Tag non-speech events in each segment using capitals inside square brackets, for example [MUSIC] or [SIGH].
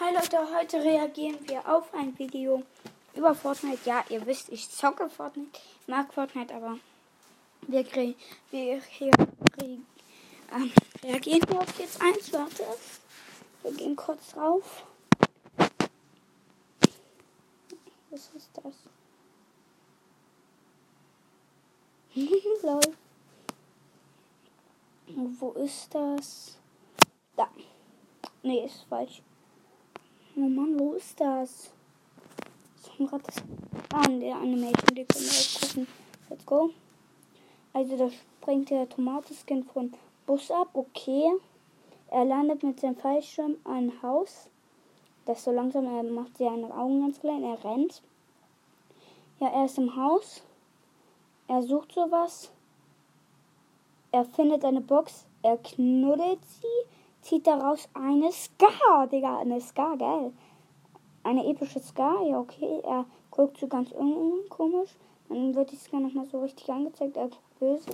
Hi Leute, heute reagieren wir auf ein Video über Fortnite. Ja, ihr wisst, ich zocke Fortnite, mag Fortnite, aber wir, wir kriegen, ähm, reagieren auf jetzt eins. Warte, wir gehen kurz drauf. Was ist das? [LAUGHS] Lol. Wo ist das? Da. Nee, ist falsch. Oh Mann, wo ist das? Ich das an der Animation, die können wir gucken. Let's go. Also da springt der Tomatenskin von Bus ab. Okay. Er landet mit seinem Fallschirm ein Haus. Das ist so langsam, er macht seine Augen ganz klein. Er rennt. Ja, er ist im Haus. Er sucht sowas. Er findet eine Box. Er knuddelt sie zieht daraus eine Ska, Digga, eine Ska, geil. Eine epische Ska, ja, okay. Er guckt so ganz komisch. Dann wird die Ska nochmal so richtig angezeigt. Er guckt böse.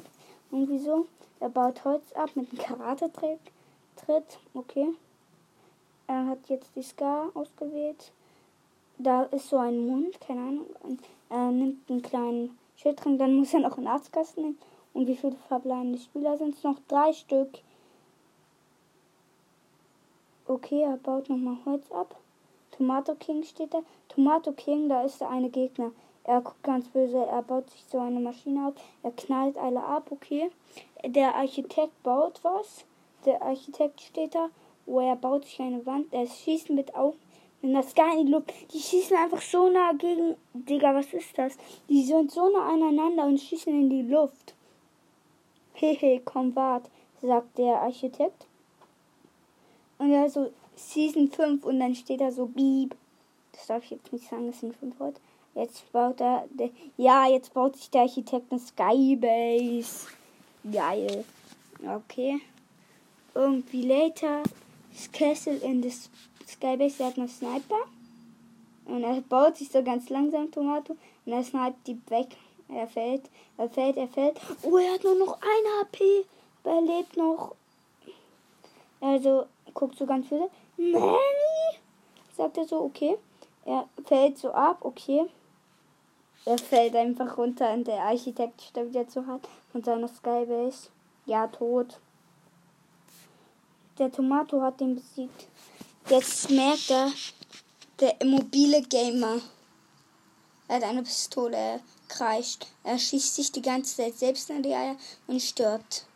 Und wieso? Er baut Holz ab mit einem Karate-Tritt. Okay. Er hat jetzt die Ska ausgewählt. Da ist so ein Mund, keine Ahnung. Er nimmt einen kleinen Schildring, dann muss er noch einen Arztkasten nehmen. Und wie viele verbleibende Spieler sind es? Noch drei Stück. Okay, er baut nochmal Holz ab. Tomato King steht da. Tomato King, da ist der eine Gegner. Er guckt ganz böse, er baut sich so eine Maschine auf. Er knallt alle ab, okay. Der Architekt baut was. Der Architekt steht da. Oh, er baut sich eine Wand. Er schießt mit Augen. Wenn das gar die Luft. Die schießen einfach so nah gegen. Digga, was ist das? Die sind so nah aneinander und schießen in die Luft. Hehe, komm, wart, sagt der Architekt. Und ja, so Season 5 und dann steht da so Beep. Das darf ich jetzt nicht sagen, das sind 5 Worte. Jetzt baut er, ja, jetzt baut sich der Architekt eine Skybase. Geil. Okay. Irgendwie later. Das Castle in das Skybase, der hat noch Sniper. Und er baut sich so ganz langsam Tomato. Und er sniped die weg. Er fällt, er fällt, er fällt. Oh, er hat nur noch ein HP. Aber er lebt noch. Also, guckt so ganz viele. Nanny! Sagt er so, okay. Er fällt so ab, okay. Er fällt einfach runter und der Architekt stirbt jetzt so hart von seiner Skybase. Ja, tot. Der Tomato hat den besiegt. Jetzt merkt er, der mobile Gamer. Er hat eine Pistole, er kreischt. Er schießt sich die ganze Zeit selbst in die Eier und stirbt.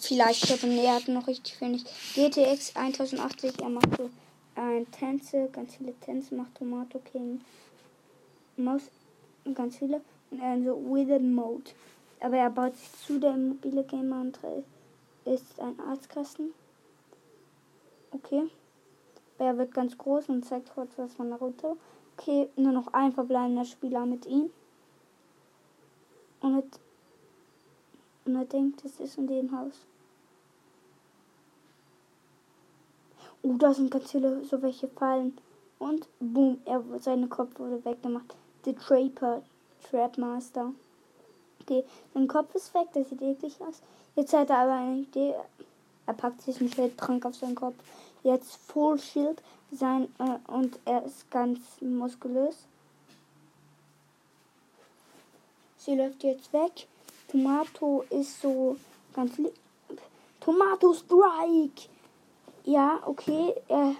Vielleicht Kevin nee, hat noch richtig wenig. GTX 1080, er macht so äh, Tänze, ganz viele Tänze, macht Tomato King. Maus, ganz viele. Und er so Within Mode. Aber er baut sich zu der mobile Gamer und ist ein Arztkasten. Okay. Er wird ganz groß und zeigt kurz was von Naruto. Okay, nur noch ein verbleibender Spieler mit ihm. Und und er denkt, es ist in dem Haus. Oh, da sind ganz viele so welche Fallen. Und boom, er, seine Kopf wurde weggemacht. The Draper, Trapmaster. Okay, sein Kopf ist weg, das sieht eklig aus. Jetzt hat er aber eine Idee. Er packt sich einen Schildtrank auf seinen Kopf. Jetzt Full Shield sein äh, und er ist ganz muskulös. Sie läuft jetzt weg. Tomato ist so ganz lieb. Tomato Strike! Ja, okay. Äh,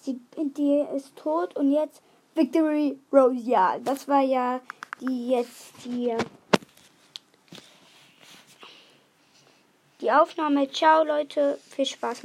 sie, die ist tot und jetzt Victory Royale. Das war ja die jetzt die, die Aufnahme. Ciao Leute, viel Spaß.